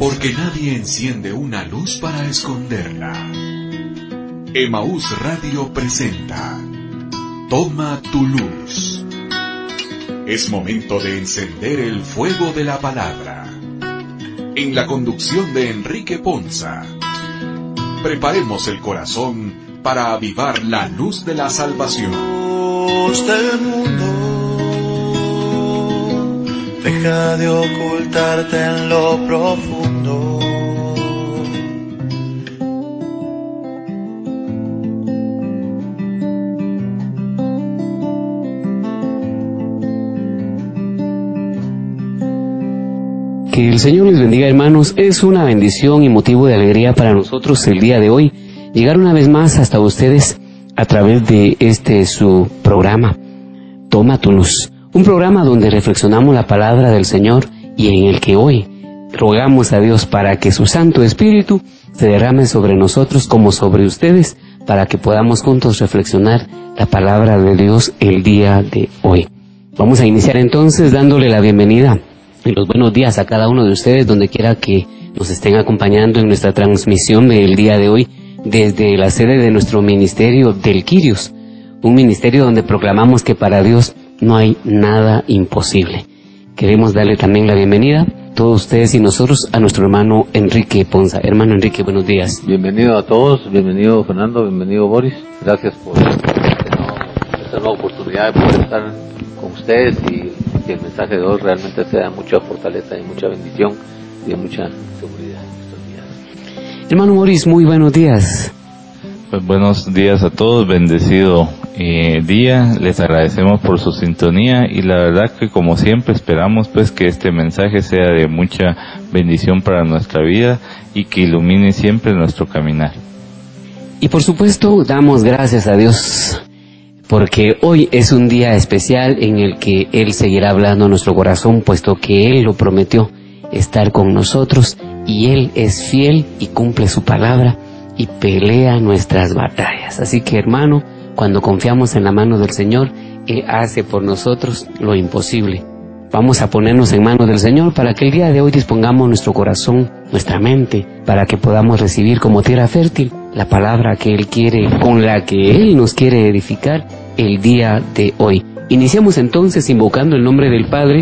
Porque nadie enciende una luz para esconderla. Emaús Radio presenta Toma tu luz. Es momento de encender el fuego de la palabra. En la conducción de Enrique Ponza. Preparemos el corazón para avivar la luz de la salvación. Deja de ocultarte en lo profundo. Que el Señor les bendiga hermanos, es una bendición y motivo de alegría para nosotros el día de hoy llegar una vez más hasta ustedes a través de este su programa, Toma tu luz. Un programa donde reflexionamos la palabra del Señor y en el que hoy rogamos a Dios para que su Santo Espíritu se derrame sobre nosotros como sobre ustedes para que podamos juntos reflexionar la palabra de Dios el día de hoy. Vamos a iniciar entonces dándole la bienvenida y los buenos días a cada uno de ustedes donde quiera que nos estén acompañando en nuestra transmisión del día de hoy desde la sede de nuestro ministerio del Quirios, un ministerio donde proclamamos que para Dios no hay nada imposible. Queremos darle también la bienvenida todos ustedes y nosotros a nuestro hermano Enrique Ponza. Hermano Enrique, buenos días. Bienvenido a todos, bienvenido Fernando, bienvenido Boris. Gracias por esta nueva oportunidad de poder estar con ustedes y que el mensaje de hoy realmente sea mucha fortaleza y mucha bendición y de mucha seguridad estos días. Hermano Boris, muy buenos días. Pues buenos días a todos, bendecido eh, día, les agradecemos por su sintonía y la verdad que como siempre esperamos pues que este mensaje sea de mucha bendición para nuestra vida y que ilumine siempre nuestro caminar. Y por supuesto damos gracias a Dios porque hoy es un día especial en el que Él seguirá hablando a nuestro corazón puesto que Él lo prometió estar con nosotros y Él es fiel y cumple su palabra y pelea nuestras batallas. Así que hermano, cuando confiamos en la mano del Señor, Él hace por nosotros lo imposible. Vamos a ponernos en manos del Señor para que el día de hoy dispongamos nuestro corazón, nuestra mente, para que podamos recibir como tierra fértil la palabra que Él quiere, con la que Él nos quiere edificar el día de hoy. Iniciamos entonces invocando el nombre del Padre,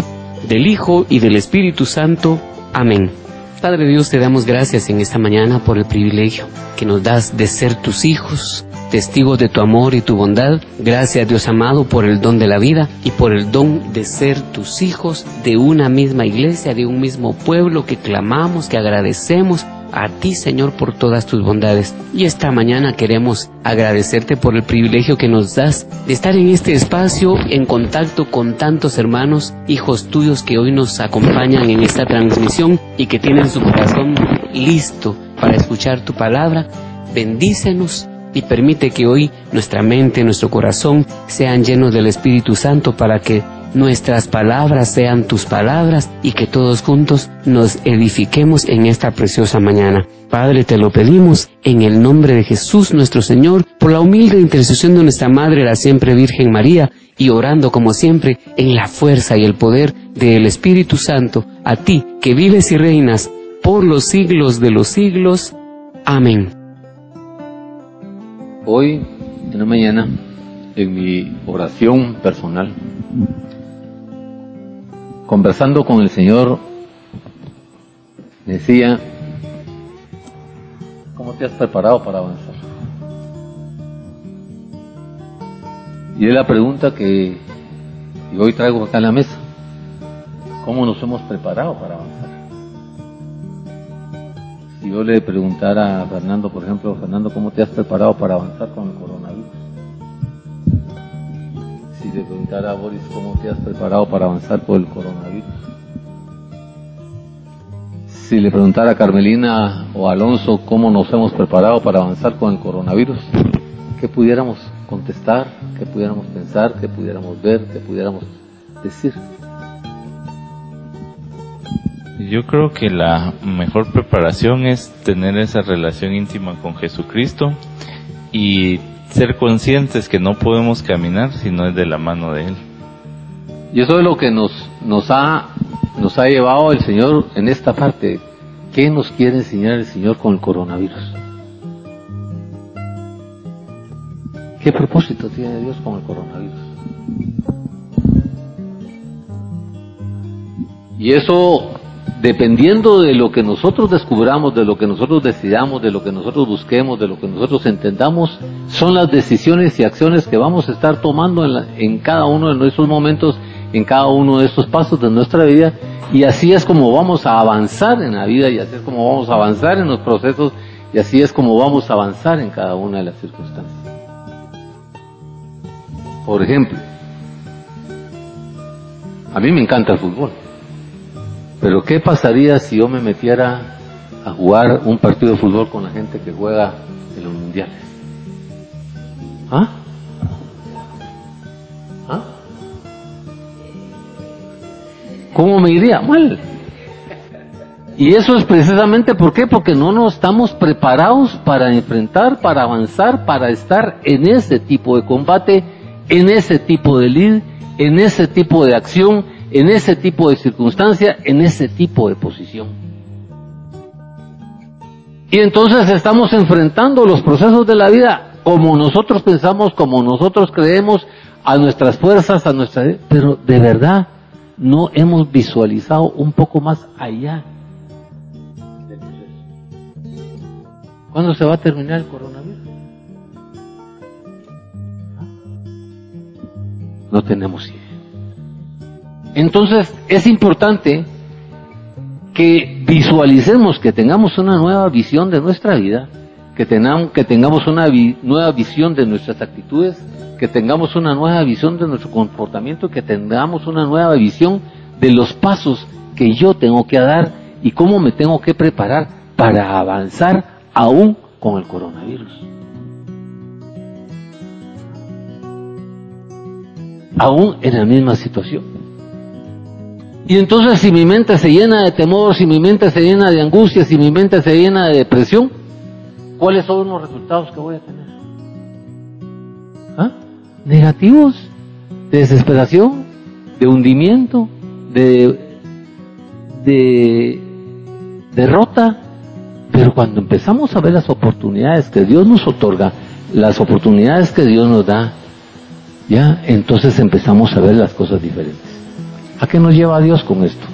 del Hijo y del Espíritu Santo. Amén. Padre Dios, te damos gracias en esta mañana por el privilegio que nos das de ser tus hijos, testigos de tu amor y tu bondad. Gracias Dios amado por el don de la vida y por el don de ser tus hijos de una misma iglesia, de un mismo pueblo que clamamos, que agradecemos a ti Señor por todas tus bondades. Y esta mañana queremos agradecerte por el privilegio que nos das de estar en este espacio en contacto con tantos hermanos, hijos tuyos que hoy nos acompañan en esta transmisión y que tienen su corazón listo para escuchar tu palabra. Bendícenos y permite que hoy nuestra mente, nuestro corazón sean llenos del Espíritu Santo para que nuestras palabras sean tus palabras y que todos juntos nos edifiquemos en esta preciosa mañana. Padre, te lo pedimos en el nombre de Jesús nuestro Señor, por la humilde intercesión de nuestra Madre, la siempre Virgen María, y orando como siempre en la fuerza y el poder del Espíritu Santo, a ti que vives y reinas por los siglos de los siglos. Amén. Hoy, en la mañana, en mi oración personal, conversando con el Señor, decía, ¿cómo te has preparado para avanzar? Y es la pregunta que hoy traigo acá en la mesa. ¿Cómo nos hemos preparado para avanzar? Si yo le preguntara a Fernando, por ejemplo, Fernando, ¿cómo te has preparado para avanzar con el coronavirus? Si le preguntara a Boris, ¿cómo te has preparado para avanzar por el coronavirus? Si le preguntara a Carmelina o Alonso, ¿cómo nos hemos preparado para avanzar con el coronavirus? ¿Qué pudiéramos contestar? ¿Qué pudiéramos pensar? ¿Qué pudiéramos ver? ¿Qué pudiéramos decir? Yo creo que la mejor preparación es tener esa relación íntima con Jesucristo y ser conscientes que no podemos caminar si no es de la mano de Él. Y eso es lo que nos, nos, ha, nos ha llevado el Señor en esta parte, ¿Qué nos quiere enseñar el Señor con el coronavirus? ¿Qué propósito tiene Dios con el coronavirus? Y eso, dependiendo de lo que nosotros descubramos, de lo que nosotros decidamos, de lo que nosotros busquemos, de lo que nosotros entendamos, son las decisiones y acciones que vamos a estar tomando en, en cada uno de nuestros momentos, en cada uno de estos pasos de nuestra vida. Y así es como vamos a avanzar en la vida y así es como vamos a avanzar en los procesos y así es como vamos a avanzar en cada una de las circunstancias. Por ejemplo, a mí me encanta el fútbol. Pero ¿qué pasaría si yo me metiera a jugar un partido de fútbol con la gente que juega en los mundiales? ¿Ah? ¿Ah? ¿Cómo me iría? Mal. Y eso es precisamente por qué, porque no nos estamos preparados para enfrentar, para avanzar, para estar en ese tipo de combate, en ese tipo de lead, en ese tipo de acción, en ese tipo de circunstancia, en ese tipo de posición. Y entonces estamos enfrentando los procesos de la vida como nosotros pensamos, como nosotros creemos, a nuestras fuerzas, a nuestra... Pero de verdad no hemos visualizado un poco más allá. ¿Cuándo se va a terminar el coronavirus? No tenemos idea. Entonces es importante que visualicemos, que tengamos una nueva visión de nuestra vida, que, tengamos, que tengamos una nueva visión de nuestras actitudes, que tengamos una nueva visión de nuestro comportamiento, que tengamos una nueva visión de los pasos que yo tengo que dar y cómo me tengo que preparar para avanzar aún con el coronavirus. Aún en la misma situación. Y entonces si mi mente se llena de temor, si mi mente se llena de angustia, si mi mente se llena de depresión, ¿cuáles son los resultados que voy a tener? ¿Ah? Negativos, de desesperación, de hundimiento, de, de derrota. Pero cuando empezamos a ver las oportunidades que Dios nos otorga, las oportunidades que Dios nos da, ya entonces empezamos a ver las cosas diferentes. ¿A qué nos lleva Dios con esto?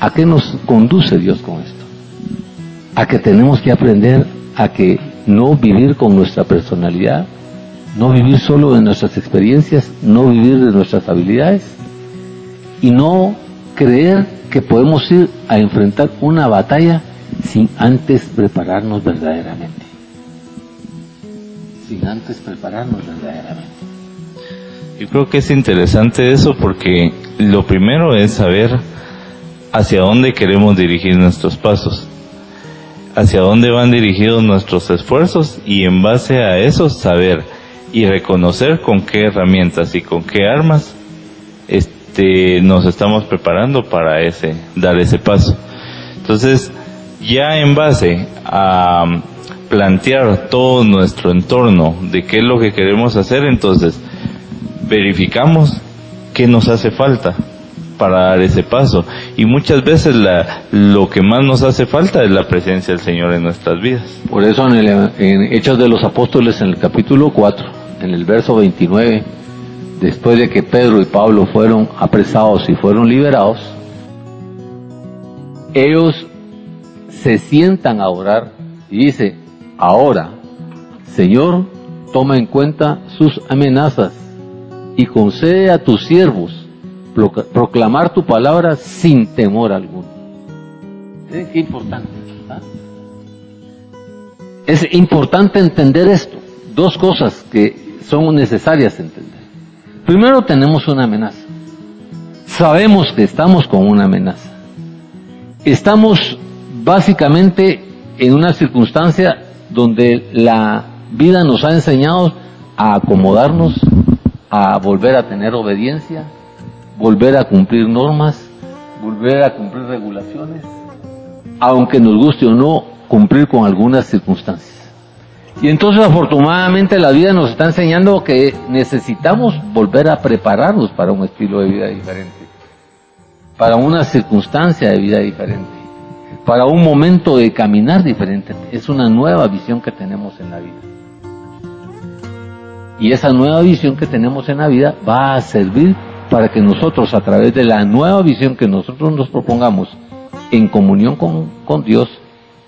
¿A qué nos conduce Dios con esto? A que tenemos que aprender a que no vivir con nuestra personalidad, no vivir solo de nuestras experiencias, no vivir de nuestras habilidades y no creer que podemos ir a enfrentar una batalla sin antes prepararnos verdaderamente. Sin antes prepararnos verdaderamente. Yo creo que es interesante eso porque lo primero es saber hacia dónde queremos dirigir nuestros pasos, hacia dónde van dirigidos nuestros esfuerzos y en base a eso saber y reconocer con qué herramientas y con qué armas este, nos estamos preparando para ese, dar ese paso. Entonces, ya en base a plantear todo nuestro entorno de qué es lo que queremos hacer, entonces verificamos qué nos hace falta para dar ese paso. Y muchas veces lo que más nos hace falta es la presencia del Señor en nuestras vidas. Por eso en, el, Hechos de los Apóstoles, en el capítulo 4, en el verso 29, después de que Pedro y Pablo fueron apresados y fueron liberados, ellos se sientan a orar y dice, ahora, Señor, toma en cuenta sus amenazas y concede a tus siervos proclamar tu palabra sin temor alguno. Es importante. ¿ah? Es importante entender esto. Dos cosas que son necesarias entender. Primero tenemos una amenaza. Sabemos que estamos con una amenaza. Estamos básicamente en una circunstancia donde la vida nos ha enseñado a acomodarnos, a volver a tener obediencia, volver a cumplir normas, volver a cumplir regulaciones, aunque nos guste o no cumplir con algunas circunstancias. Y entonces afortunadamente la vida nos está enseñando que necesitamos volver a prepararnos para un estilo de vida diferente, para una circunstancia de vida diferente. para un momento de caminar diferente. Es una nueva visión que tenemos en la vida. Y esa nueva visión que tenemos en la vida va a servir para que nosotros, a través de la nueva visión que nosotros nos propongamos, en comunión con, con Dios,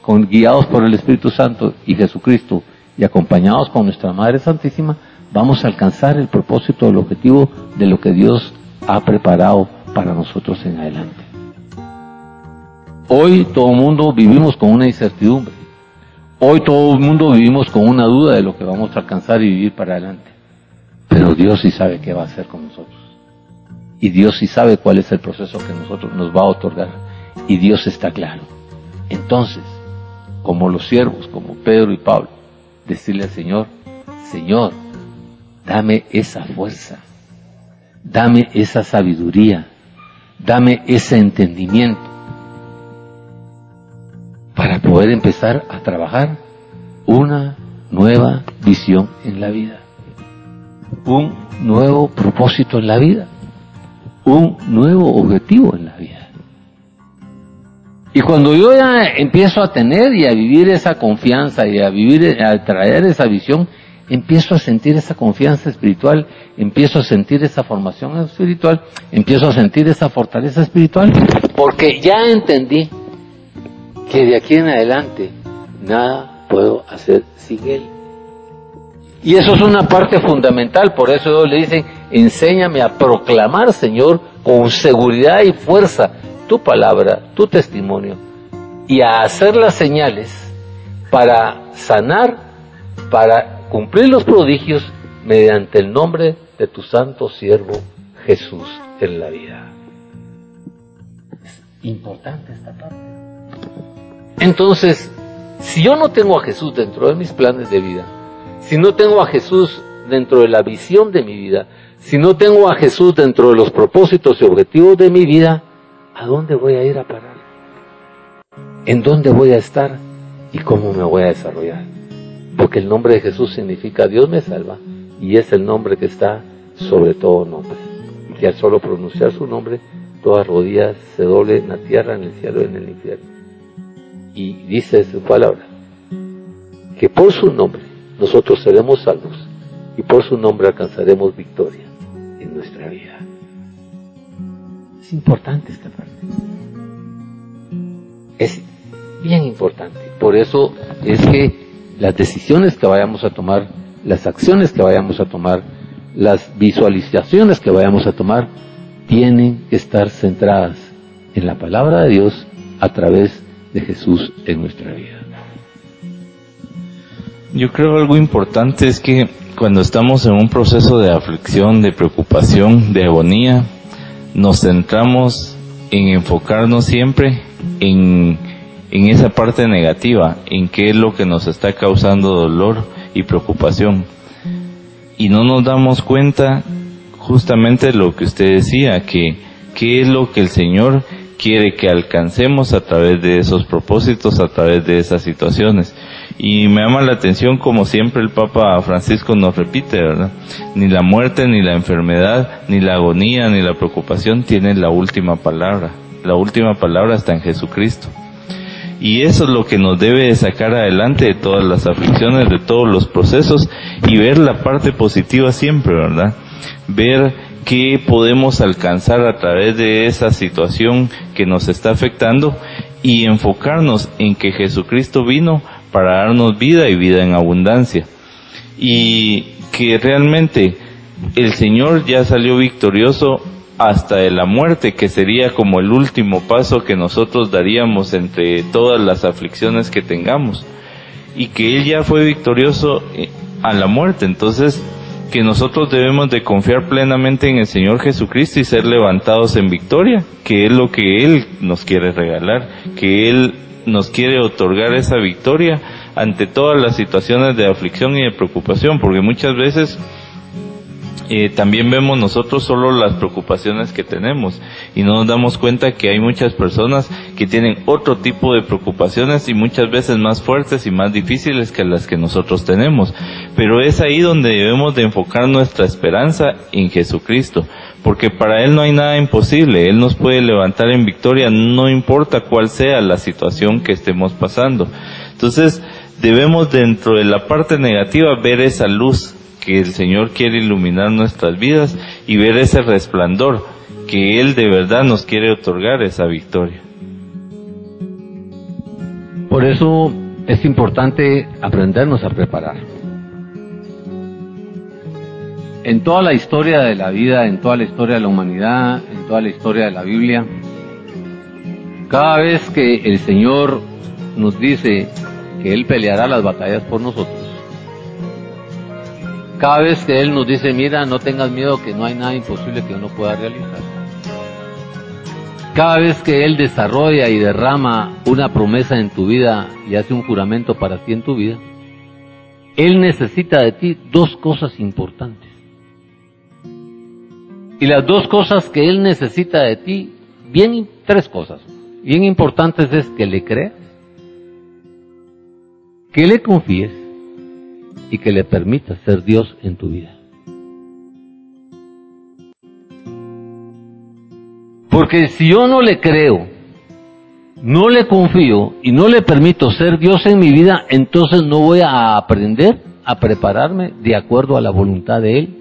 con, guiados por el Espíritu Santo y Jesucristo, y acompañados con nuestra Madre Santísima, vamos a alcanzar el propósito, el objetivo de lo que Dios ha preparado para nosotros en adelante. Hoy todo el mundo vivimos con una incertidumbre. Hoy todo el mundo vivimos con una duda de lo que vamos a alcanzar y vivir para adelante. Pero Dios sí sabe qué va a hacer con nosotros. Y Dios sí sabe cuál es el proceso que nosotros nos va a otorgar. Y Dios está claro. Entonces, como los siervos, como Pedro y Pablo, decirle al Señor, Señor, dame esa fuerza, dame esa sabiduría, dame ese entendimiento para poder empezar a trabajar una nueva visión en la vida, un nuevo propósito en la vida, un nuevo objetivo en la vida. Y cuando yo ya empiezo a tener y a vivir esa confianza y a vivir, a traer esa visión, empiezo a sentir esa confianza espiritual, empiezo a sentir esa formación espiritual, empiezo a sentir esa fortaleza espiritual, porque ya entendí que de aquí en adelante nada puedo hacer sin Él. Y eso es una parte fundamental, por eso le dice, enséñame a proclamar, Señor, con seguridad y fuerza tu palabra, tu testimonio, y a hacer las señales para sanar, para cumplir los prodigios mediante el nombre de tu santo siervo Jesús en la vida. Es importante esta parte. Entonces, si yo no tengo a Jesús dentro de mis planes de vida, si no tengo a Jesús dentro de la visión de mi vida, si no tengo a Jesús dentro de los propósitos y objetivos de mi vida, ¿a dónde voy a ir a parar? ¿En dónde voy a estar? ¿Y cómo me voy a desarrollar? Porque el nombre de Jesús significa Dios me salva y es el nombre que está sobre todo nombre. Y que al solo pronunciar su nombre, todas rodillas se doblen en la tierra, en el cielo y en el infierno y dice su palabra que por su nombre nosotros seremos salvos y por su nombre alcanzaremos victoria en nuestra vida. Es importante esta parte. Es bien importante. Por eso es que las decisiones que vayamos a tomar, las acciones que vayamos a tomar, las visualizaciones que vayamos a tomar, tienen que estar centradas en la palabra de Dios a través de Jesús en nuestra vida. Yo creo algo importante es que cuando estamos en un proceso de aflicción, de preocupación, de agonía, nos centramos en enfocarnos siempre en, en esa parte negativa, en qué es lo que nos está causando dolor y preocupación. Y no nos damos cuenta justamente lo que usted decía, que qué es lo que el Señor quiere que alcancemos a través de esos propósitos, a través de esas situaciones. Y me llama la atención como siempre el Papa Francisco nos repite, ¿verdad? Ni la muerte, ni la enfermedad, ni la agonía, ni la preocupación tienen la última palabra. La última palabra está en Jesucristo. Y eso es lo que nos debe sacar adelante de todas las aflicciones, de todos los procesos y ver la parte positiva siempre, ¿verdad? Ver qué podemos alcanzar a través de esa situación que nos está afectando y enfocarnos en que Jesucristo vino para darnos vida y vida en abundancia. Y que realmente el Señor ya salió victorioso hasta de la muerte, que sería como el último paso que nosotros daríamos entre todas las aflicciones que tengamos. Y que Él ya fue victorioso eh, a la muerte. Entonces, que nosotros debemos de confiar plenamente en el Señor Jesucristo y ser levantados en victoria, que es lo que Él nos quiere regalar, que Él nos quiere otorgar esa victoria ante todas las situaciones de aflicción y de preocupación, porque muchas veces eh, también vemos nosotros solo las preocupaciones que tenemos y no nos damos cuenta que hay muchas personas que tienen otro tipo de preocupaciones y muchas veces más fuertes y más difíciles que las que nosotros tenemos. Pero es ahí donde debemos de enfocar nuestra esperanza en Jesucristo, porque para Él no hay nada imposible, Él nos puede levantar en victoria, no importa cuál sea la situación que estemos pasando. Entonces, debemos dentro de la parte negativa ver esa luz que el Señor quiere iluminar nuestras vidas y ver ese resplandor que Él de verdad nos quiere otorgar esa victoria. Por eso es importante aprendernos a preparar. En toda la historia de la vida, en toda la historia de la humanidad, en toda la historia de la Biblia, cada vez que el Señor nos dice que Él peleará las batallas por nosotros, cada vez que Él nos dice, mira, no tengas miedo, que no hay nada imposible que uno pueda realizar. Cada vez que Él desarrolla y derrama una promesa en tu vida y hace un juramento para ti en tu vida, Él necesita de ti dos cosas importantes. Y las dos cosas que Él necesita de ti, bien, tres cosas, bien importantes es que le creas, que le confíes y que le permitas ser Dios en tu vida. Porque si yo no le creo, no le confío y no le permito ser Dios en mi vida, entonces no voy a aprender a prepararme de acuerdo a la voluntad de Él,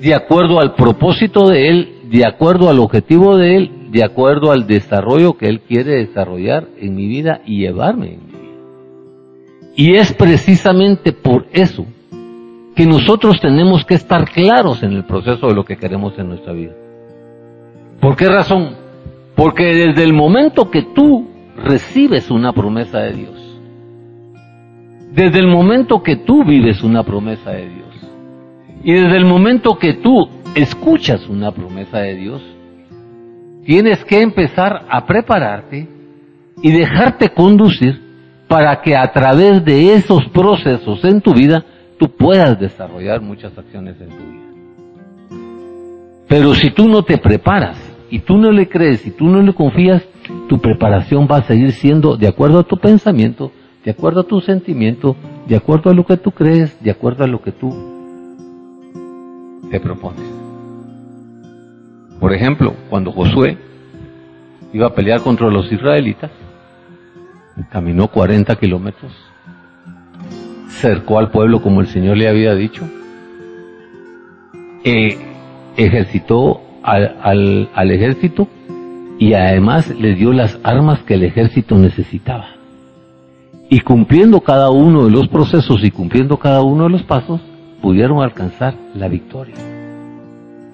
de acuerdo al propósito de Él, de acuerdo al objetivo de Él, de acuerdo al desarrollo que Él quiere desarrollar en mi vida y llevarme y es precisamente por eso que nosotros tenemos que estar claros en el proceso de lo que queremos en nuestra vida. ¿Por qué razón? Porque desde el momento que tú recibes una promesa de Dios, desde el momento que tú vives una promesa de Dios, y desde el momento que tú escuchas una promesa de Dios, tienes que empezar a prepararte y dejarte conducir para que a través de esos procesos en tu vida tú puedas desarrollar muchas acciones en tu vida. Pero si tú no te preparas y tú no le crees y tú no le confías, tu preparación va a seguir siendo de acuerdo a tu pensamiento, de acuerdo a tu sentimiento, de acuerdo a lo que tú crees, de acuerdo a lo que tú te propones. Por ejemplo, cuando Josué iba a pelear contra los israelitas, caminó 40 kilómetros, cercó al pueblo como el Señor le había dicho, eh, ejercitó al, ejército y además le dio las armas que el ejército necesitaba. Y cumpliendo cada uno de los procesos y cumpliendo cada uno de los pasos, pudieron alcanzar la victoria.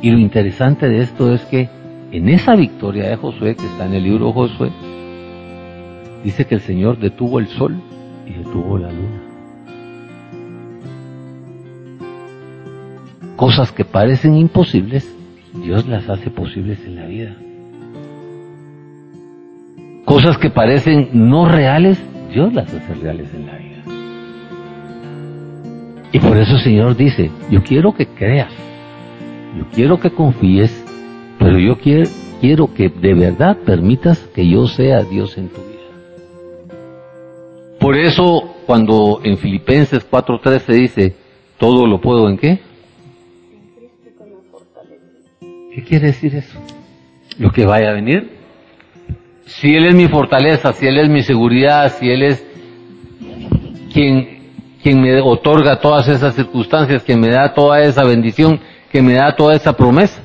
Y lo interesante de esto es que en esa victoria de Josué, que está en el libro de Josué, Dice que el Señor detuvo el sol y detuvo la luna. Cosas que parecen imposibles, Dios las hace posibles en la vida. Cosas que parecen no reales, Dios las hace reales en la vida. Y por eso el Señor dice, yo quiero que creas, yo quiero que confíes, pero yo quiero, quiero que de verdad permitas que yo sea Dios en tu vida. Por eso, cuando en Filipenses 4.13 dice, todo lo puedo en qué? ¿Qué quiere decir eso? Lo que vaya a venir. Si Él es mi fortaleza, si Él es mi seguridad, si Él es quien, quien me otorga todas esas circunstancias, que me da toda esa bendición, que me da toda esa promesa,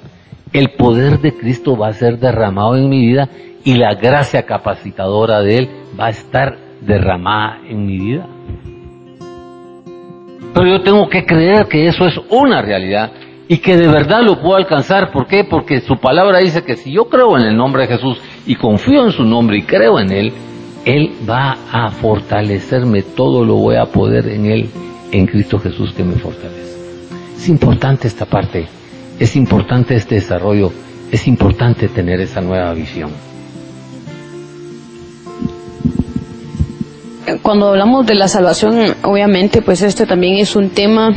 el poder de Cristo va a ser derramado en mi vida y la gracia capacitadora de Él va a estar derramada en mi vida. Pero yo tengo que creer que eso es una realidad y que de verdad lo puedo alcanzar. ¿Por qué? Porque su palabra dice que si yo creo en el nombre de Jesús y confío en su nombre y creo en Él, Él va a fortalecerme, todo lo voy a poder en Él, en Cristo Jesús que me fortalece. Es importante esta parte, es importante este desarrollo, es importante tener esa nueva visión. Cuando hablamos de la salvación, obviamente, pues este también es un tema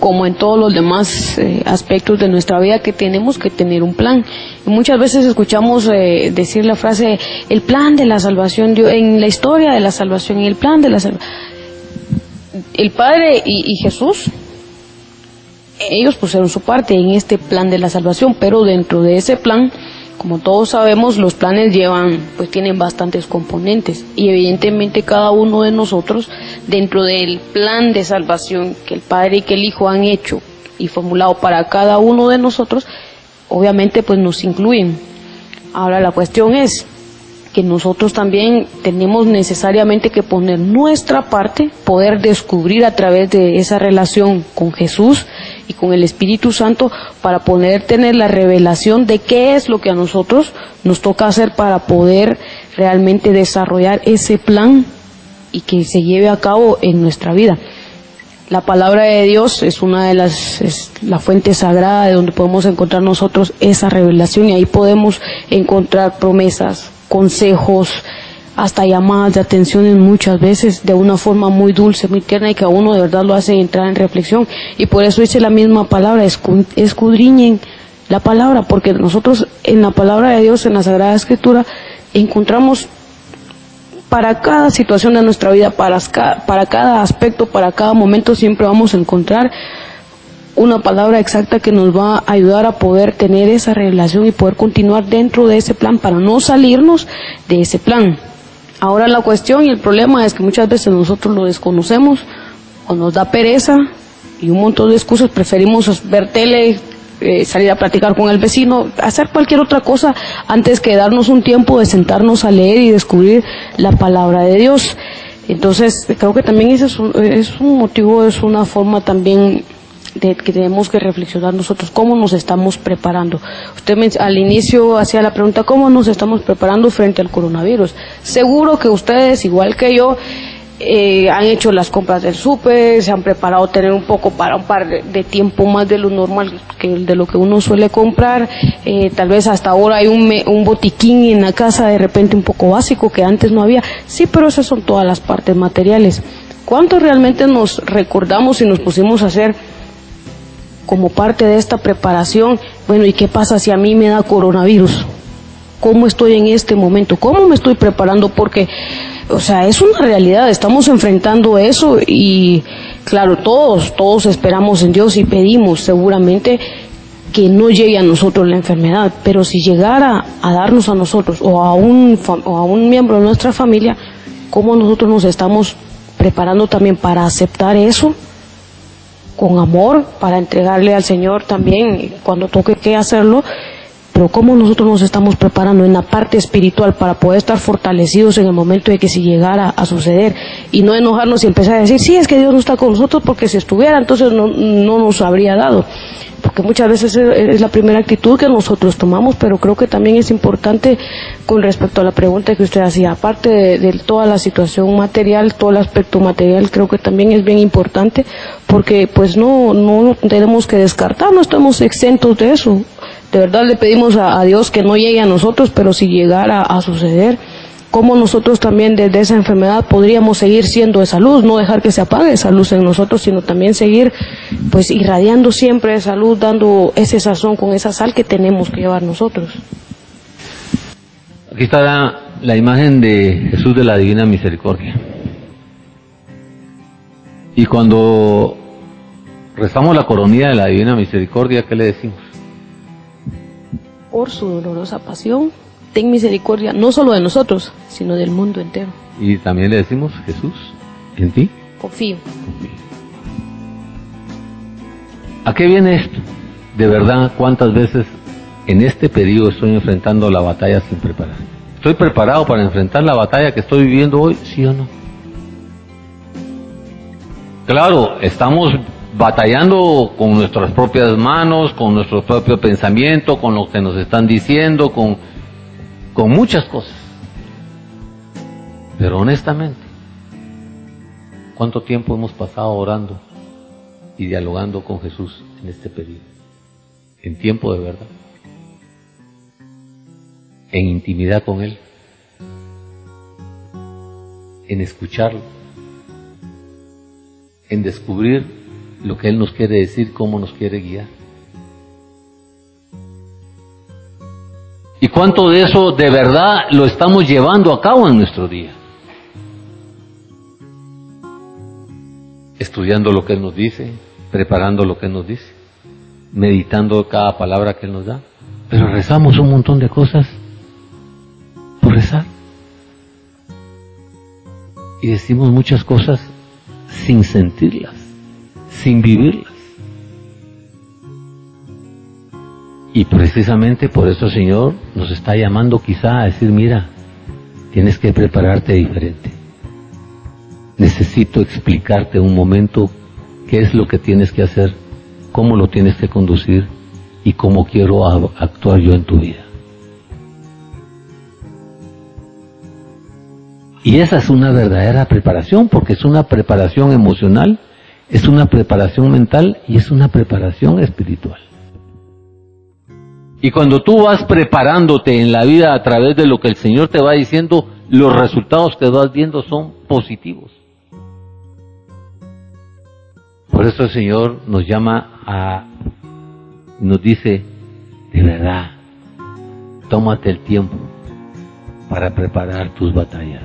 como en todos los demás eh, aspectos de nuestra vida que tenemos que tener un plan. Y muchas veces escuchamos eh, decir la frase, el plan de la salvación, yo, en la historia de la salvación, y el plan de la salvación. El Padre y, y Jesús, ellos pusieron su parte en este plan de la salvación, pero dentro de ese plan como todos sabemos, los planes llevan, pues tienen bastantes componentes y evidentemente cada uno de nosotros, dentro del plan de salvación que el Padre y que el Hijo han hecho y formulado para cada uno de nosotros, obviamente pues nos incluyen. Ahora la cuestión es, que nosotros también tenemos necesariamente que poner nuestra parte, poder descubrir a través de esa relación con Jesús y con el Espíritu Santo para poder tener la revelación de qué es lo que a nosotros nos toca hacer para poder realmente desarrollar ese plan y que se lleve a cabo en nuestra vida. La palabra de Dios es una de las, es la fuente sagrada de donde podemos encontrar nosotros esa revelación y ahí podemos encontrar promesas, consejos, hasta llamadas de atención muchas veces de una forma muy dulce, muy tierna y que a uno de verdad lo hace entrar en reflexión. Y por eso dice la misma palabra, escudriñen la palabra, porque nosotros en la palabra de Dios, en la Sagrada Escritura, encontramos para cada situación de nuestra vida, para, para cada aspecto, para cada momento, siempre vamos a encontrar una palabra exacta que nos va a ayudar a poder tener esa relación y poder continuar dentro de ese plan para no salirnos de ese plan. Ahora la cuestión y el problema es que muchas veces nosotros lo desconocemos o nos da pereza y un montón de excusas, preferimos ver tele, eh, salir a platicar con el vecino, hacer cualquier otra cosa antes que darnos un tiempo de sentarnos a leer y descubrir la palabra de Dios. Entonces, creo que también ese es un, es un motivo, es una forma también de que tenemos que reflexionar nosotros cómo nos estamos preparando. Usted al inicio hacía la pregunta cómo nos estamos preparando frente al coronavirus. Seguro que ustedes, igual que yo, eh, han hecho las compras del súper, se han preparado tener un poco para un par de tiempo más de lo normal que de lo que uno suele comprar. Eh, tal vez hasta ahora hay un, un botiquín en la casa de repente un poco básico que antes no había. Sí, pero esas son todas las partes materiales. ¿Cuánto realmente nos recordamos y nos pusimos a hacer como parte de esta preparación, bueno, ¿y qué pasa si a mí me da coronavirus? ¿Cómo estoy en este momento? ¿Cómo me estoy preparando? Porque, o sea, es una realidad, estamos enfrentando eso y, claro, todos, todos esperamos en Dios y pedimos seguramente que no llegue a nosotros la enfermedad, pero si llegara a darnos a nosotros o a un, o a un miembro de nuestra familia, ¿cómo nosotros nos estamos preparando también para aceptar eso? Con amor para entregarle al Señor también cuando toque que hacerlo, pero cómo nosotros nos estamos preparando en la parte espiritual para poder estar fortalecidos en el momento de que si llegara a suceder y no enojarnos y empezar a decir, sí, es que Dios no está con nosotros porque si estuviera entonces no, no nos habría dado porque muchas veces es la primera actitud que nosotros tomamos, pero creo que también es importante con respecto a la pregunta que usted hacía, aparte de, toda la situación material, todo el aspecto material, creo que también es bien importante, porque pues no, no tenemos que descartar, no estamos exentos de eso. De verdad le pedimos a, Dios que no llegue a nosotros, pero si llegara a suceder, cómo nosotros también desde esa enfermedad podríamos seguir siendo esa luz, no dejar que se apague esa luz en nosotros, sino también seguir pues irradiando siempre esa luz, dando ese sazón con esa sal que tenemos que llevar nosotros. Aquí está la, imagen de Jesús de la Divina Misericordia. Y cuando rezamos la coronilla de la Divina Misericordia, ¿qué le decimos? Por su dolorosa pasión, ten misericordia no solo de nosotros, sino del mundo entero. Y también le decimos, Jesús, en ti confío. ¿A qué viene esto? De verdad, ¿cuántas veces en este periodo estoy enfrentando la batalla sin preparar? ¿Estoy preparado para enfrentar la batalla que estoy viviendo hoy? ¿Sí o no? Claro, estamos batallando con nuestras propias manos, con nuestro propio pensamiento, con lo que nos están diciendo, con con muchas cosas. Pero honestamente, ¿cuánto tiempo hemos pasado orando y dialogando con Jesús en este periodo? En tiempo de verdad. En intimidad con Él. En escucharlo. En descubrir lo que Él nos quiere decir, cómo nos quiere guiar. Cuánto de eso de verdad lo estamos llevando a cabo en nuestro día? Estudiando lo que Él nos dice, preparando lo que Él nos dice, meditando cada palabra que Él nos da. Pero rezamos un montón de cosas por rezar. Y decimos muchas cosas sin sentirlas, sin vivirlas. Y precisamente por eso el Señor nos está llamando quizá a decir, mira, tienes que prepararte diferente. Necesito explicarte un momento qué es lo que tienes que hacer, cómo lo tienes que conducir y cómo quiero actuar yo en tu vida. Y esa es una verdadera preparación, porque es una preparación emocional, es una preparación mental y es una preparación espiritual. Y cuando tú vas preparándote en la vida a través de lo que el Señor te va diciendo, los resultados que vas viendo son positivos. Por eso el Señor nos llama a, nos dice, de verdad, tómate el tiempo para preparar tus batallas.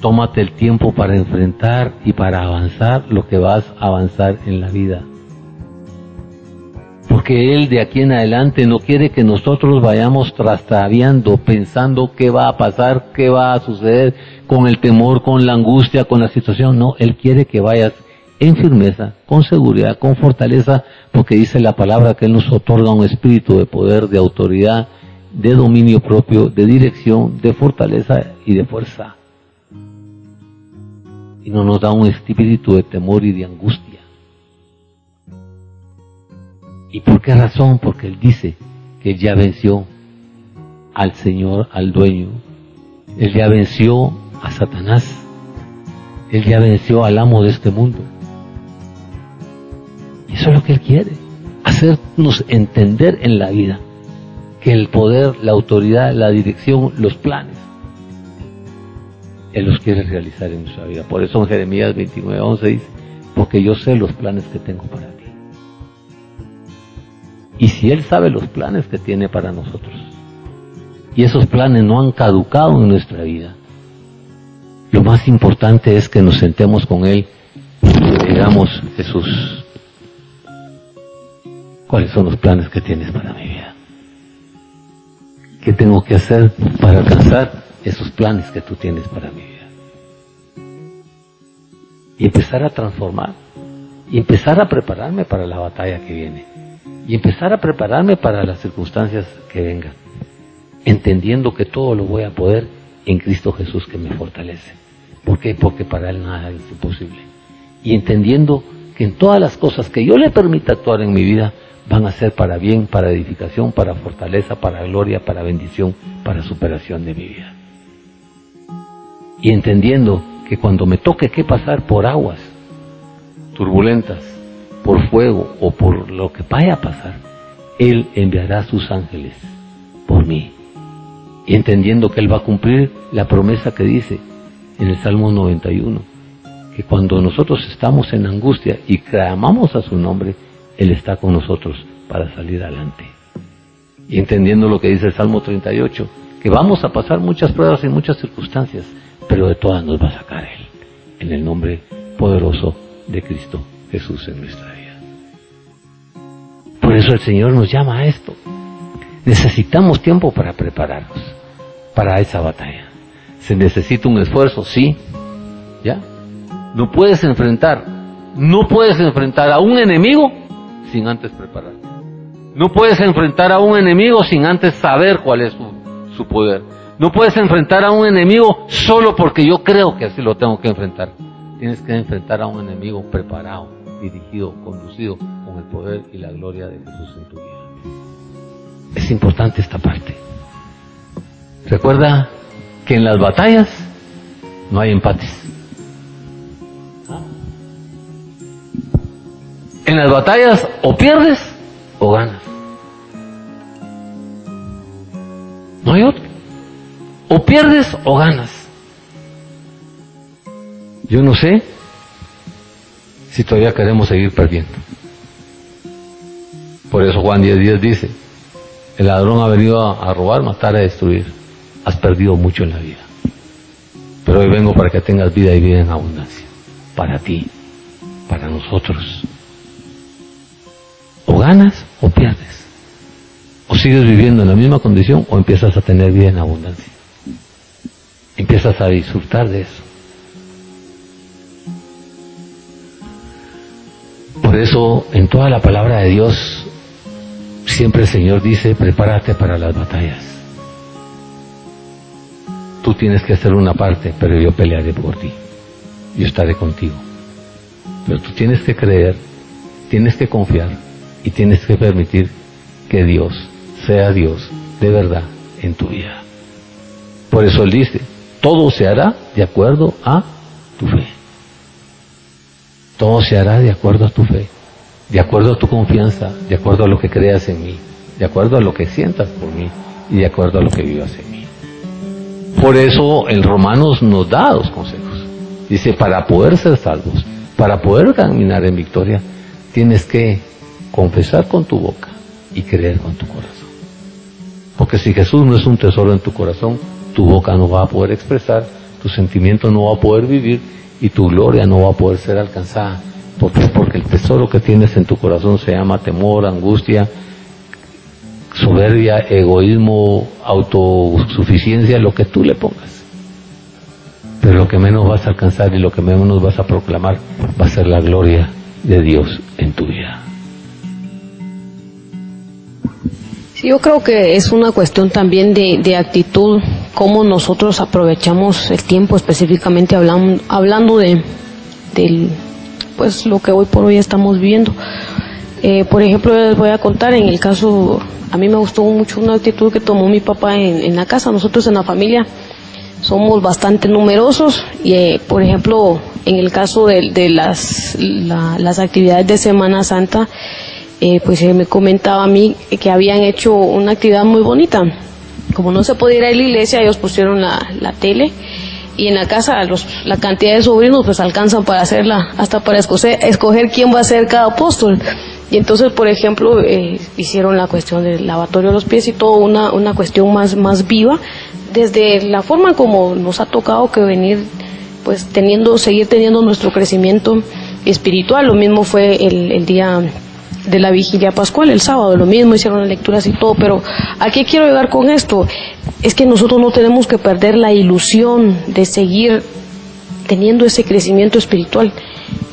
Tómate el tiempo para enfrentar y para avanzar lo que vas a avanzar en la vida porque Él de aquí en adelante no quiere que nosotros vayamos trastaviando, pensando qué va a pasar, qué va a suceder con el temor, con la angustia, con la situación. No, Él quiere que vayas en firmeza, con seguridad, con fortaleza, porque dice la palabra que Él nos otorga un espíritu de poder, de autoridad, de dominio propio, de dirección, de fortaleza y de fuerza. Y no nos da un espíritu de temor y de angustia. ¿Y por qué razón? Porque Él dice que Él ya venció al Señor, al dueño. Él ya venció a Satanás. Él ya venció al amo de este mundo. Y eso es lo que Él quiere. Hacernos entender en la vida que el poder, la autoridad, la dirección, los planes, Él los quiere realizar en nuestra vida. Por eso en Jeremías 29, 11 dice, porque yo sé los planes que tengo para ti. Y si Él sabe los planes que tiene para nosotros, y esos planes no han caducado en nuestra vida, lo más importante es que nos sentemos con Él y digamos, Jesús, ¿cuáles son los planes que tienes para mi vida? ¿Qué tengo que hacer para alcanzar esos planes que tú tienes para mi vida? Y empezar a transformar, y empezar a prepararme para la batalla que viene y empezar a prepararme para las circunstancias que vengan, entendiendo que todo lo voy a poder en Cristo Jesús que me fortalece. ¿Por qué? Porque para Él nada es imposible. Y entendiendo que en todas las cosas que yo le permita actuar en mi vida van a ser para bien, para edificación, para fortaleza, para gloria, para bendición, para superación de mi vida. Y entendiendo que cuando me toque que pasar por aguas turbulentas, por fuego o por lo que vaya a pasar, Él enviará sus ángeles por mí. Y entendiendo que Él va a cumplir la promesa que dice en el Salmo 91, que cuando nosotros estamos en angustia y clamamos a su nombre, Él está con nosotros para salir adelante. Y entendiendo lo que dice el Salmo 38, que vamos a pasar muchas pruebas y muchas circunstancias, pero de todas nos va a sacar Él, en el nombre poderoso de Cristo Jesús en nuestra. Por eso el Señor nos llama a esto. Necesitamos tiempo para prepararnos para esa batalla. Se necesita un esfuerzo, sí. ¿Ya? No puedes enfrentar, no puedes enfrentar a un enemigo sin antes prepararte. No puedes enfrentar a un enemigo sin antes saber cuál es su, su poder. No puedes enfrentar a un enemigo solo porque yo creo que así lo tengo que enfrentar. Tienes que enfrentar a un enemigo preparado dirigido, conducido con el poder y la gloria de Jesús en tu vida. Es importante esta parte. Recuerda que en las batallas no hay empates. En las batallas o pierdes o ganas. No hay otro. O pierdes o ganas. Yo no sé si todavía queremos seguir perdiendo. Por eso Juan 10.10 dice, el ladrón ha venido a, robar, matar, a destruir. Has perdido mucho en la vida. Pero hoy vengo para que tengas vida y vida en abundancia. Para ti, para nosotros. O ganas o pierdes. O sigues viviendo en la misma condición o empiezas a tener vida en abundancia. Empiezas a disfrutar de eso. Por eso en toda la palabra de Dios siempre el Señor dice, prepárate para las batallas. Tú tienes que hacer una parte, pero yo pelearé por ti. Yo estaré contigo. Pero tú tienes que creer, tienes que confiar y tienes que permitir que Dios sea Dios de verdad en tu vida. Por eso Él dice, todo se hará de acuerdo a tu fe. Todo se hará de acuerdo a tu fe, de acuerdo a tu confianza, de acuerdo a lo que creas en mí, de acuerdo a lo que sientas por mí y de acuerdo a lo que vivas en mí. Por eso el Romanos nos da dos consejos. Dice, para poder ser salvos, para poder caminar en victoria, tienes que confesar con tu boca y creer con tu corazón. Porque si Jesús no es un tesoro en tu corazón, tu boca no va a poder expresar, tu sentimiento no va a poder vivir y tu gloria no va a poder ser alcanzada. Porque el tesoro que tienes en tu corazón se llama temor, angustia, soberbia, egoísmo, autosuficiencia, lo que tú le pongas. Pero lo que menos vas a alcanzar y lo que menos vas a proclamar va a ser la gloria de Dios en tu vida. yo creo que es una cuestión también de, de actitud, cómo nosotros aprovechamos el tiempo, específicamente hablando, hablando de del, pues lo que hoy por hoy estamos viviendo. Eh, por ejemplo, les voy a contar en el caso, a mí me gustó mucho una actitud que tomó mi papá en, la casa. Nosotros en la familia somos bastante numerosos y, eh, por ejemplo, en el caso de, de las, las actividades de Semana Santa, eh, pues me comentaba a mí que habían hecho una actividad muy bonita. Como no se podía ir a la iglesia, ellos pusieron la, tele y en la casa los, la cantidad de sobrinos pues alcanzan para hacerla, hasta para escoger, escoger quién va a ser cada apóstol. Y entonces, por ejemplo, eh, hicieron la cuestión del lavatorio de los pies y todo una, una cuestión más, más viva, desde la forma como nos ha tocado que venir, pues teniendo, seguir teniendo nuestro crecimiento espiritual. Lo mismo fue el, el día de la vigilia pascual, el sábado, lo mismo, hicieron las lecturas y todo, pero ¿a qué quiero llegar con esto? Es que nosotros no tenemos que perder la ilusión de seguir teniendo ese crecimiento espiritual,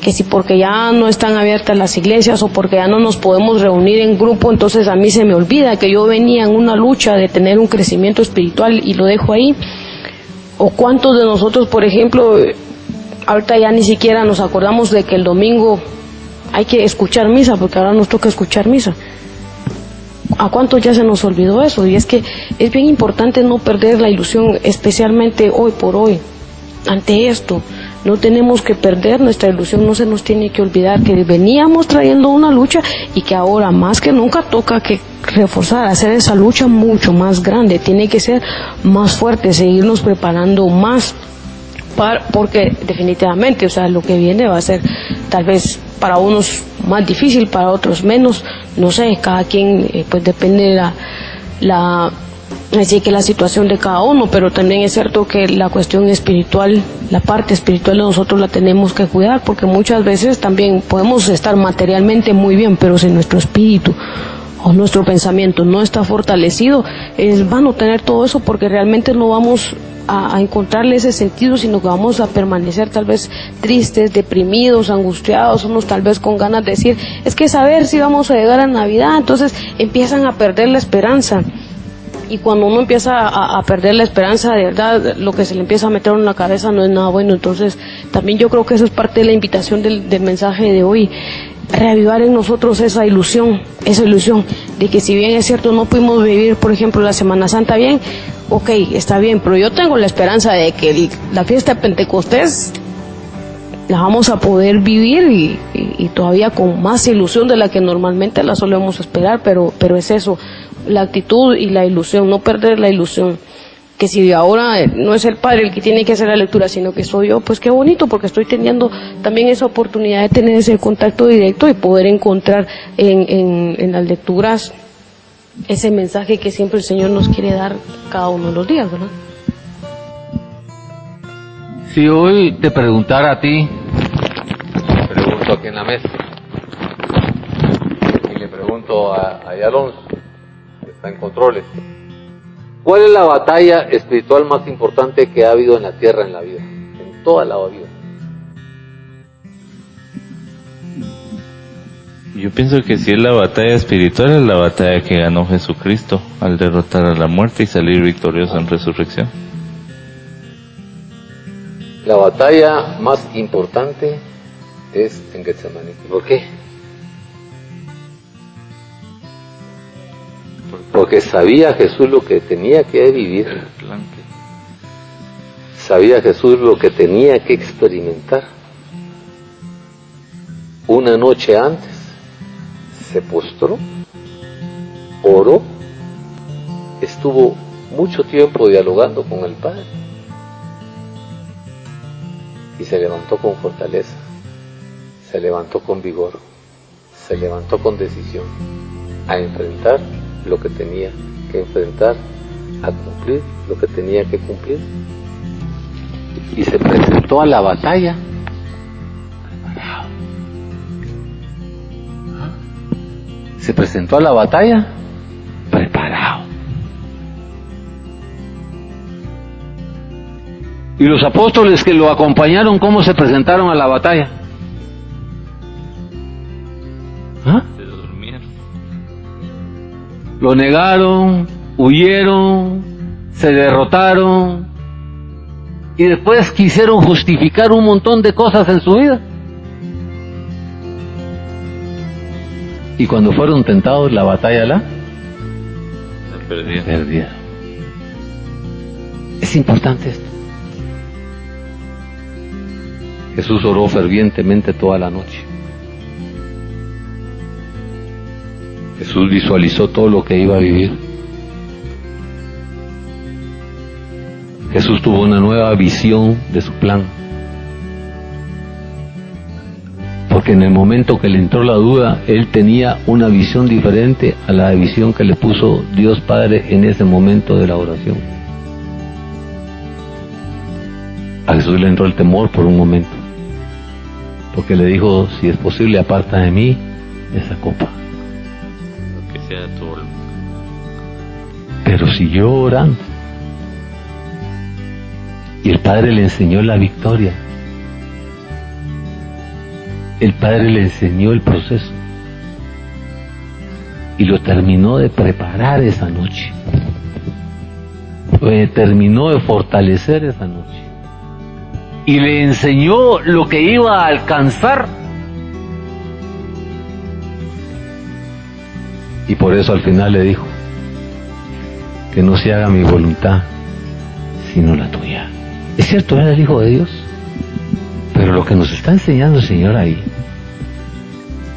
que si porque ya no están abiertas las iglesias o porque ya no nos podemos reunir en grupo, entonces a mí se me olvida que yo venía en una lucha de tener un crecimiento espiritual y lo dejo ahí. O cuántos de nosotros, por ejemplo, ahorita ya ni siquiera nos acordamos de que el domingo hay que escuchar misa, porque ahora nos toca escuchar misa. ¿A cuánto ya se nos olvidó eso? Y es que es bien importante no perder la ilusión, especialmente hoy por hoy, ante esto. No tenemos que perder nuestra ilusión, no se nos tiene que olvidar que veníamos trayendo una lucha y que ahora más que nunca toca que reforzar, hacer esa lucha mucho más grande, tiene que ser más fuerte, seguirnos preparando más porque definitivamente, o sea, lo que viene va a ser tal vez para unos más difícil, para otros menos, no sé, cada quien, eh, pues depende de la, la que la situación de cada uno, pero también es cierto que la cuestión espiritual, la parte espiritual nosotros la tenemos que cuidar, porque muchas veces también podemos estar materialmente muy bien, pero si nuestro espíritu o nuestro pensamiento no está fortalecido, es vano tener todo eso porque realmente no vamos a, encontrarle ese sentido, sino que vamos a permanecer tal vez tristes, deprimidos, angustiados, unos tal vez con ganas de decir, es que saber si vamos a llegar a Navidad, entonces empiezan a perder la esperanza. Y cuando uno empieza a, perder la esperanza, de verdad, lo que se le empieza a meter en la cabeza no es nada bueno. Entonces, también yo creo que eso es parte de la invitación del, del mensaje de hoy reavivar en nosotros esa ilusión, esa ilusión de que si bien es cierto no pudimos vivir, por ejemplo, la Semana Santa bien, ok, está bien, pero yo tengo la esperanza de que la fiesta de Pentecostés la vamos a poder vivir y, todavía con más ilusión de la que normalmente la solemos esperar, pero, pero es eso, la actitud y la ilusión, no perder la ilusión. Que si ahora no es el padre el que tiene que hacer la lectura, sino que soy yo, pues qué bonito, porque estoy teniendo también esa oportunidad de tener ese contacto directo y poder encontrar en, en, en las lecturas ese mensaje que siempre el Señor nos quiere dar cada uno de los días, ¿verdad? Si hoy te preguntara a ti, pregunto aquí en la mesa, y le pregunto a, a Alonso, que está en controles, ¿cuál es la batalla espiritual más importante que ha habido en la tierra en la vida? En toda la vida. Yo pienso que si es la batalla espiritual, es la batalla que ganó Jesucristo al derrotar a la muerte y salir victorioso en resurrección. La batalla más importante es en Getsemaní. ¿Por qué? Porque sabía Jesús lo que tenía que vivir. Sabía Jesús lo que tenía que experimentar. Una noche antes se postró, oró, estuvo mucho tiempo dialogando con el Padre y se levantó con fortaleza, se levantó con vigor, se levantó con decisión a enfrentar lo que tenía que enfrentar, a cumplir lo que tenía que cumplir. Y se presentó a la batalla preparado. Se presentó a la batalla preparado. Y los apóstoles que lo acompañaron, ¿cómo se presentaron a la batalla? ¿Ah? Lo negaron, huyeron, se derrotaron y después quisieron justificar un montón de cosas en su vida. Y cuando fueron tentados, la batalla la perdieron. Es importante esto. Jesús oró fervientemente toda la noche. Jesús visualizó todo lo que iba a vivir. Jesús tuvo una nueva visión de su plan. Porque en el momento que le entró la duda, él tenía una visión diferente a la visión que le puso Dios Padre en ese momento de la oración. A Jesús le entró el temor por un momento. Porque le dijo, si es posible, aparta de mí esa copa. Lo que sea tu voluntad. Pero siguió orando. Y el Padre le enseñó la victoria. El Padre le enseñó el proceso. Y lo terminó de preparar esa noche. Lo terminó de fortalecer esa noche. Y le enseñó lo que iba a alcanzar. Y por eso al final le dijo, que no se haga mi voluntad, sino la tuya. Es cierto, era el Hijo de Dios, pero lo que nos está enseñando el Señor ahí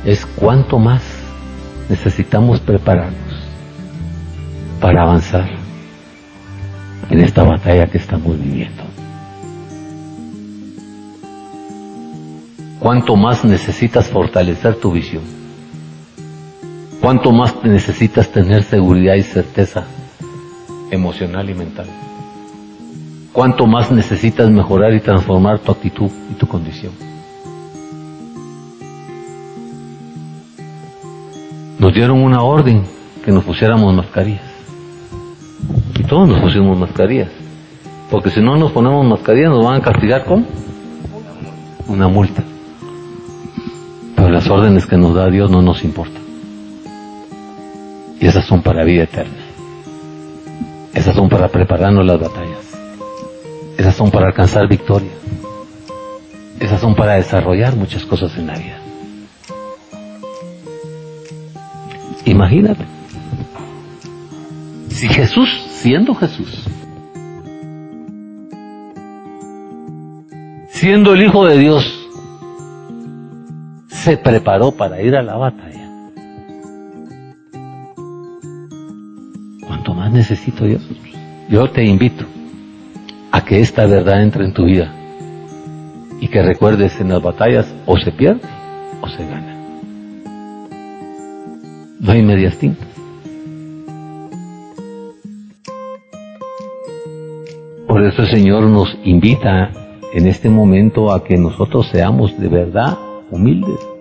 es cuánto más necesitamos prepararnos para avanzar en esta batalla que estamos viviendo. Cuánto más necesitas fortalecer tu visión. Cuánto más necesitas tener seguridad y certeza emocional y mental. Cuánto más necesitas mejorar y transformar tu actitud y tu condición. Nos dieron una orden que nos pusiéramos mascarillas. Y todos nos pusimos mascarillas. Porque si no nos ponemos mascarillas nos van a castigar con una multa. Pero las órdenes que nos da Dios no nos importan. Y esas son para vida eterna. Esas son para prepararnos las batallas. Esas son para alcanzar victoria. Esas son para desarrollar muchas cosas en la vida. Imagínate. Si Jesús, siendo Jesús, siendo el Hijo de Dios, se preparó para ir a la batalla. ¿Cuánto más necesito yo? Yo te invito a que esta verdad entre en tu vida y que recuerdes en las batallas o se pierde o se gana. No hay medias tintas. Por eso el Señor nos invita en este momento a que nosotros seamos de verdad humildes.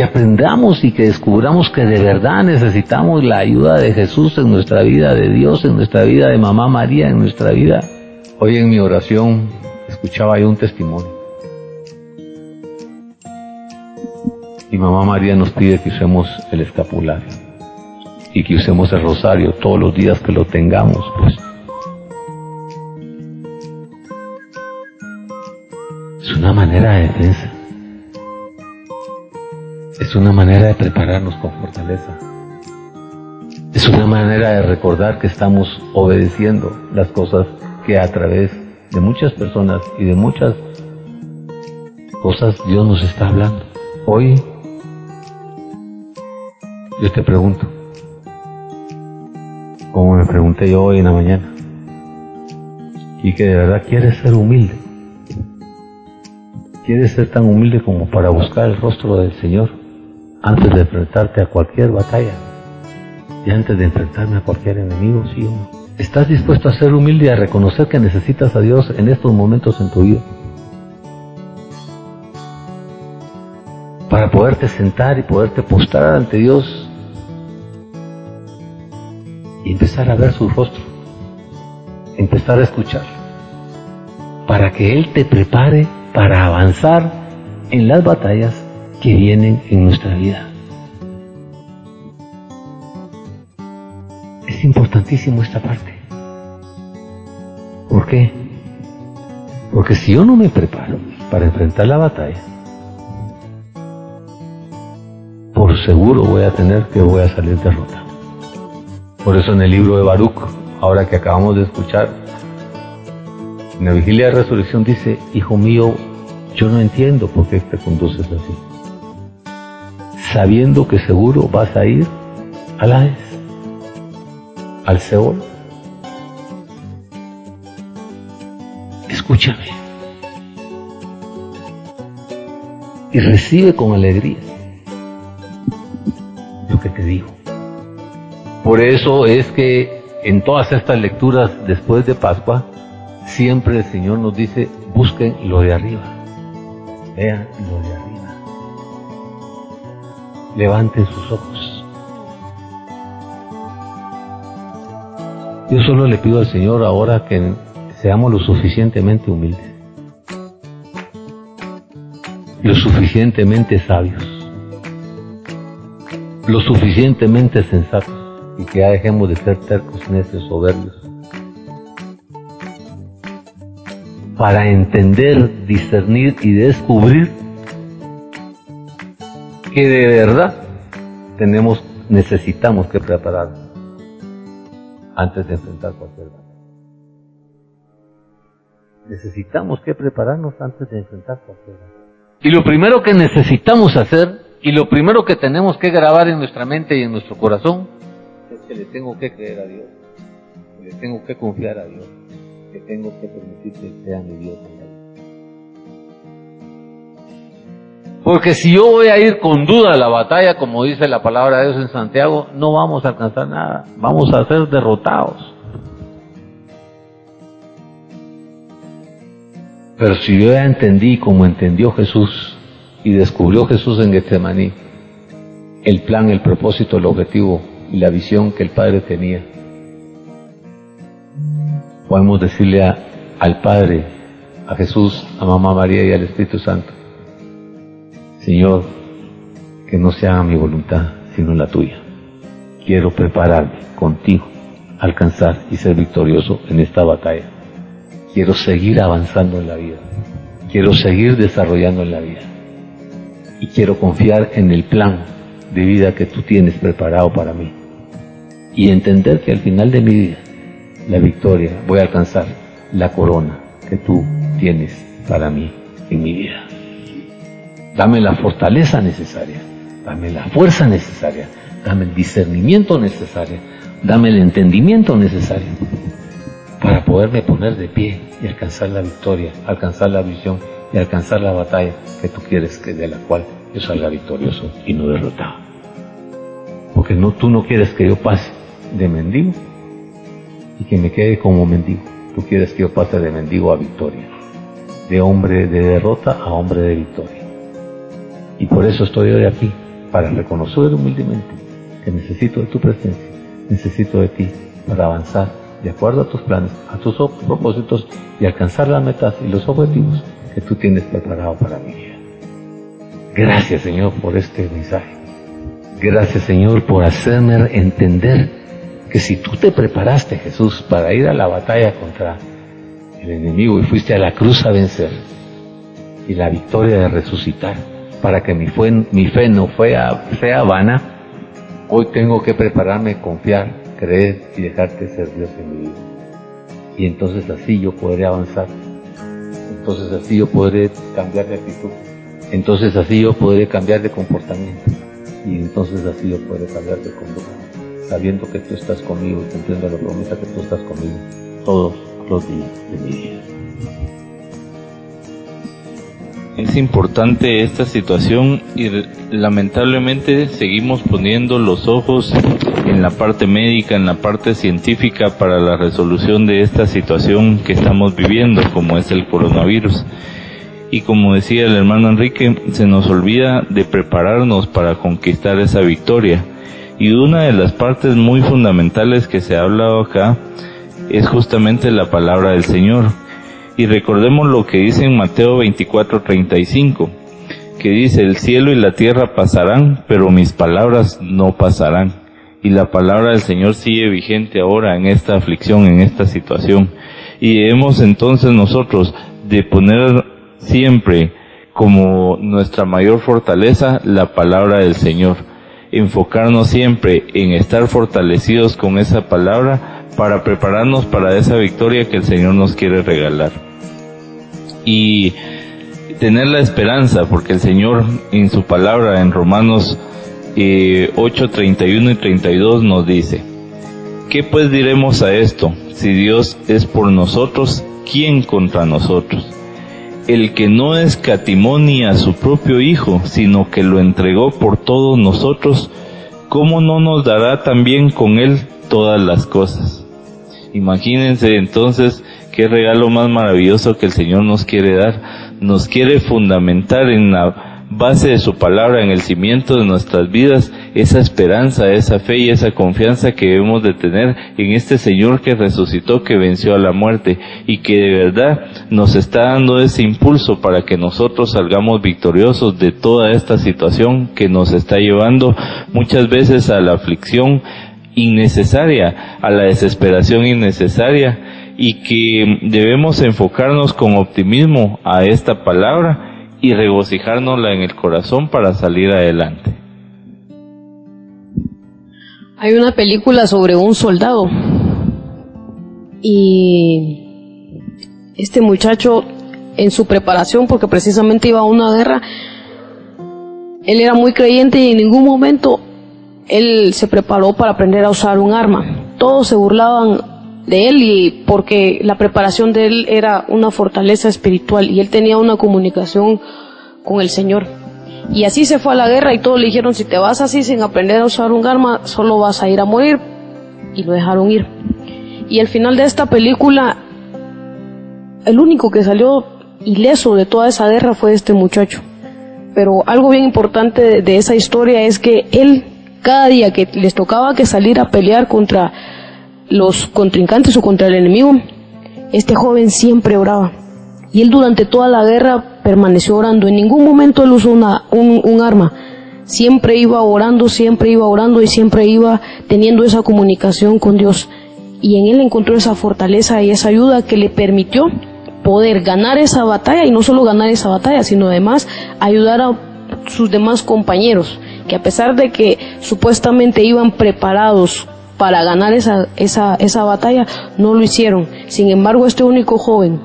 Que aprendamos y que descubramos que de verdad necesitamos la ayuda de Jesús en nuestra vida, de Dios en nuestra vida, de Mamá María en nuestra vida. Hoy en mi oración escuchaba yo un testimonio. Y Mamá María nos pide que usemos el escapulario y que usemos el rosario todos los días que lo tengamos, pues. Es una manera de defensa. Es una manera de prepararnos con fortaleza. Es una manera de recordar que estamos obedeciendo las cosas que a través de muchas personas y de muchas cosas Dios nos está hablando. Hoy yo te pregunto, como me pregunté yo hoy en la mañana, y que de verdad quieres ser humilde, quieres ser tan humilde como para buscar el rostro del Señor antes de enfrentarte a cualquier batalla y antes de enfrentarme a cualquier enemigo, sí o no. ¿Estás dispuesto a ser humilde y a reconocer que necesitas a Dios en estos momentos en tu vida? Para poderte sentar y poderte postrar ante Dios y empezar a ver su rostro, empezar a escuchar, para que Él te prepare para avanzar en las batallas que vienen en nuestra vida. Es importantísimo esta parte. ¿Por qué? Porque si yo no me preparo para enfrentar la batalla, por seguro voy a tener que voy a salir derrotado. Por eso en el libro de Baruch, ahora que acabamos de escuchar, en la vigilia de resurrección dice, hijo mío, yo no entiendo por qué te conduces así. Sabiendo que seguro vas a ir a la vez al Seol. Escúchame. Y recibe con alegría lo que te digo. Por eso es que en todas estas lecturas después de Pascua, siempre el Señor nos dice, busquen lo de arriba. Vean lo de arriba. Levanten sus ojos. Yo solo le pido al Señor ahora que seamos lo suficientemente humildes, lo suficientemente sabios, lo suficientemente sensatos y que ya dejemos de ser tercos, necios, soberbios. Para entender, discernir y descubrir que de verdad tenemos, necesitamos que prepararnos antes de enfrentar cualquier batalla. Necesitamos que prepararnos antes de enfrentar cualquier batalla. Y lo primero que necesitamos hacer y lo primero que tenemos que grabar en nuestra mente y en nuestro corazón es que le tengo que creer a Dios, que le tengo que confiar a Dios, que tengo que permitir que sea mi Dios Porque si yo voy a ir con duda a la batalla, como dice la palabra de Dios en Santiago, no vamos a alcanzar nada, vamos a ser derrotados. Pero si yo ya entendí como entendió Jesús y descubrió Jesús en Getsemaní el plan, el propósito, el objetivo y la visión que el Padre tenía, podemos decirle al Padre, a Jesús, a Mamá María y al Espíritu Santo, Señor, que no se haga mi voluntad, sino la tuya. Quiero prepararme contigo, alcanzar y ser victorioso en esta batalla. Quiero seguir avanzando en la vida. Quiero seguir desarrollando en la vida. Y quiero confiar en el plan de vida que tú tienes preparado para mí. Y entender que al final de mi vida, la victoria, voy a alcanzar la corona que tú tienes para mí en mi vida. Dame la fortaleza necesaria, dame la fuerza necesaria, dame el discernimiento necesario dame el entendimiento necesario para poderme poner de pie y alcanzar la victoria, alcanzar la visión y alcanzar la batalla que tú quieres que de la cual yo salga victorioso y no derrotado. Porque no, tú no quieres que yo pase de mendigo y que me quede como mendigo. Tú quieres que yo pase de mendigo a victoria, de hombre de derrota a hombre de victoria. Y por eso estoy hoy aquí, para reconocer humildemente que necesito de tu presencia, necesito de ti para avanzar de acuerdo a tus planes, a tus propósitos y alcanzar las metas y los objetivos que tú tienes preparado para mi vida. Gracias Señor por este mensaje. Gracias Señor por hacerme entender que si tú te preparaste Jesús para ir a la batalla contra el enemigo y fuiste a la cruz a vencer y la victoria de resucitar para que mi, mi fe no sea vana, hoy tengo que prepararme, confiar, creer y dejarte ser Dios en mi vida. Y entonces así yo podré avanzar. Entonces así yo podré cambiar de actitud. Entonces así yo podré cambiar de comportamiento. Y entonces así yo podré cambiar de conducta. Sabiendo que tú estás conmigo y cumpliendo la promesa que tú estás conmigo todos los días de mi vida. Es importante esta situación y lamentablemente seguimos poniendo los ojos en la parte médica, en la parte científica para la resolución de esta situación que estamos viviendo, como es el coronavirus. Y como decía el hermano Enrique, se nos olvida de prepararnos para conquistar esa victoria. Y una de las partes muy fundamentales que se ha hablado acá es justamente la palabra del Señor. Y recordemos lo que dice en Mateo 24:35, que dice, el cielo y la tierra pasarán, pero mis palabras no pasarán y la palabra del Señor sigue vigente ahora en esta aflicción, en esta situación. Y debemos entonces nosotros de poner siempre como nuestra mayor fortaleza la palabra del Señor. Enfocarnos siempre en estar fortalecidos con esa palabra para prepararnos para esa victoria que el Señor nos quiere regalar. Y tener la esperanza, porque el Señor en su palabra en Romanos 8, 31 y 32 nos dice, ¿qué pues diremos a esto? Si Dios es por nosotros, ¿quién contra nosotros? El que no escatimó ni a su propio Hijo, sino que lo entregó por todos nosotros, ¿cómo no nos dará también con Él todas las cosas? Imagínense entonces qué regalo más maravilloso que el Señor nos quiere dar. Nos quiere fundamentar en la base de su palabra, en el cimiento de nuestras vidas, esa esperanza, esa fe y esa confianza que debemos de tener en este Señor que resucitó, que venció a la muerte y que de verdad nos está dando ese impulso para que nosotros salgamos victoriosos de toda esta situación que nos está llevando muchas veces a la aflicción innecesaria, a la desesperación innecesaria y que debemos enfocarnos con optimismo a esta palabra y regocijárnosla en el corazón para salir adelante. Hay una película sobre un soldado y este muchacho en su preparación, porque precisamente iba a una guerra, él era muy creyente y en ningún momento él se preparó para aprender a usar un arma. Todos se burlaban de él y porque la preparación de él era una fortaleza espiritual y él tenía una comunicación con el Señor. Y así se fue a la guerra y todos le dijeron, si te vas así sin aprender a usar un arma, solo vas a ir a morir. Y lo dejaron ir. Y al final de esta película, el único que salió ileso de toda esa guerra fue este muchacho. Pero algo bien importante de, esa historia es que él, cada día que les tocaba que salir a pelear contra los contrincantes o contra el enemigo, este joven siempre oraba. Y él durante toda la guerra permaneció orando. En ningún momento él usó una, un, un arma. Siempre iba orando, siempre iba orando y siempre iba teniendo esa comunicación con Dios. Y en él encontró esa fortaleza y esa ayuda que le permitió poder ganar esa batalla y no solo ganar esa batalla, sino además ayudar a sus demás compañeros, que a pesar de que supuestamente iban preparados para ganar esa, esa, esa batalla, no lo hicieron. Sin embargo, este único joven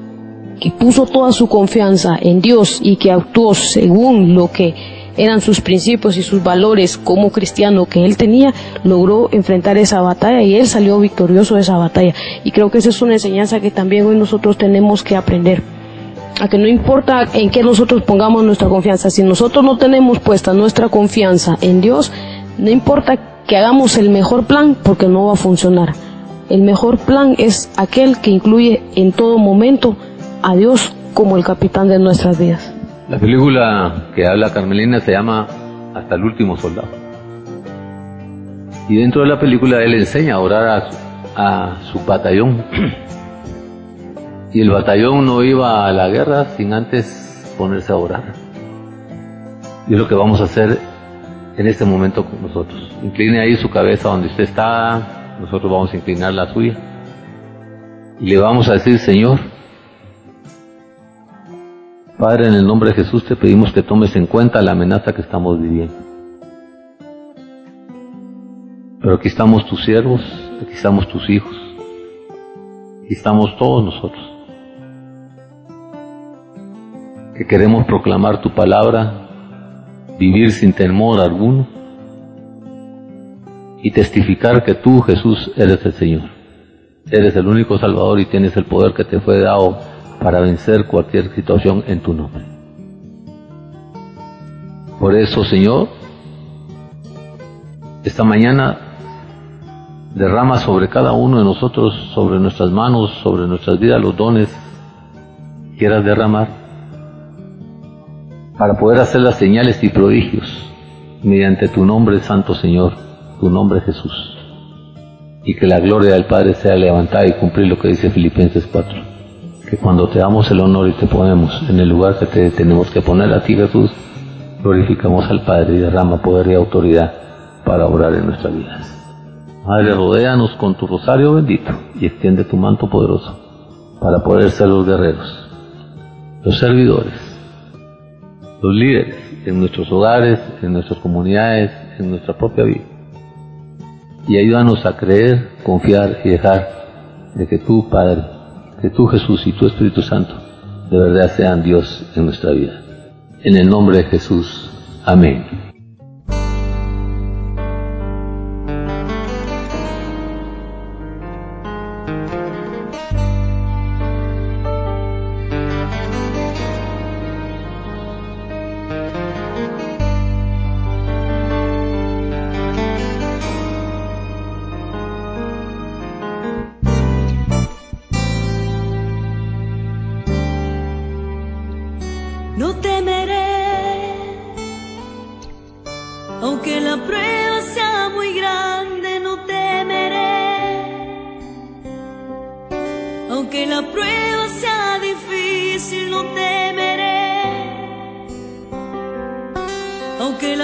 que puso toda su confianza en Dios y que actuó según lo que eran sus principios y sus valores como cristiano que él tenía, logró enfrentar esa batalla y él salió victorioso de esa batalla. Y creo que esa es una enseñanza que también hoy nosotros tenemos que aprender. A que no importa en qué nosotros pongamos nuestra confianza, si nosotros no tenemos puesta nuestra confianza en Dios, no importa que hagamos el mejor plan porque no va a funcionar. El mejor plan es aquel que incluye en todo momento a Dios como el capitán de nuestras vidas. La película que habla Carmelina se llama Hasta el último soldado. Y dentro de la película él enseña a orar a su, a su batallón. y el batallón no iba a la guerra sin antes ponerse a orar. Y es lo que vamos a hacer en este momento con nosotros. Incline ahí su cabeza donde usted está, nosotros vamos a inclinar la suya. Y le vamos a decir, Señor, Padre, en el nombre de Jesús te pedimos que tomes en cuenta la amenaza que estamos viviendo. Pero aquí estamos tus siervos, aquí estamos tus hijos, aquí estamos todos nosotros, que queremos proclamar tu palabra, vivir sin temor alguno y testificar que tú, Jesús, eres el Señor. Eres el único Salvador y tienes el poder que te fue dado para vencer cualquier situación en tu nombre. Por eso, Señor, esta mañana derrama sobre cada uno de nosotros, sobre nuestras manos, sobre nuestras vidas, los dones quieras derramar para poder hacer las señales y prodigios mediante tu nombre, Santo Señor, tu nombre Jesús. Y que la gloria del Padre sea levantada y cumplir lo que dice Filipenses 4 que cuando te damos el honor y te ponemos en el lugar que te tenemos que poner a ti Jesús, glorificamos al Padre y derrama poder y autoridad para obrar en nuestras vidas. Madre, rodéanos con tu rosario bendito y extiende tu manto poderoso para poder ser los guerreros, los servidores, los líderes en nuestros hogares, en nuestras comunidades, en nuestra propia vida. Y ayúdanos a creer, confiar y dejar de que tú, Padre, que tú Jesús y tu Espíritu Santo de verdad sean Dios en nuestra vida. En el nombre de Jesús. Amén.